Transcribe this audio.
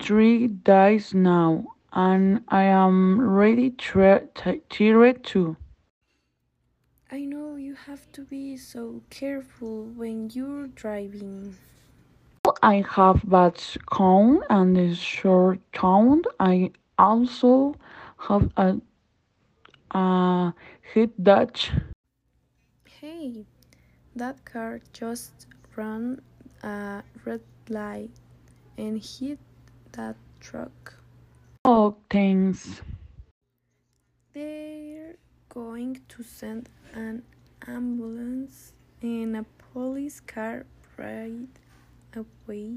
three days now, and I am really tired too. I know you have to be so careful when you're driving. I have bad cone and a short tongue. I also have a, a head Dutch. Hey, that car just ran a red light and hit that truck. Oh, thanks. They're going to send an ambulance and a police car right away.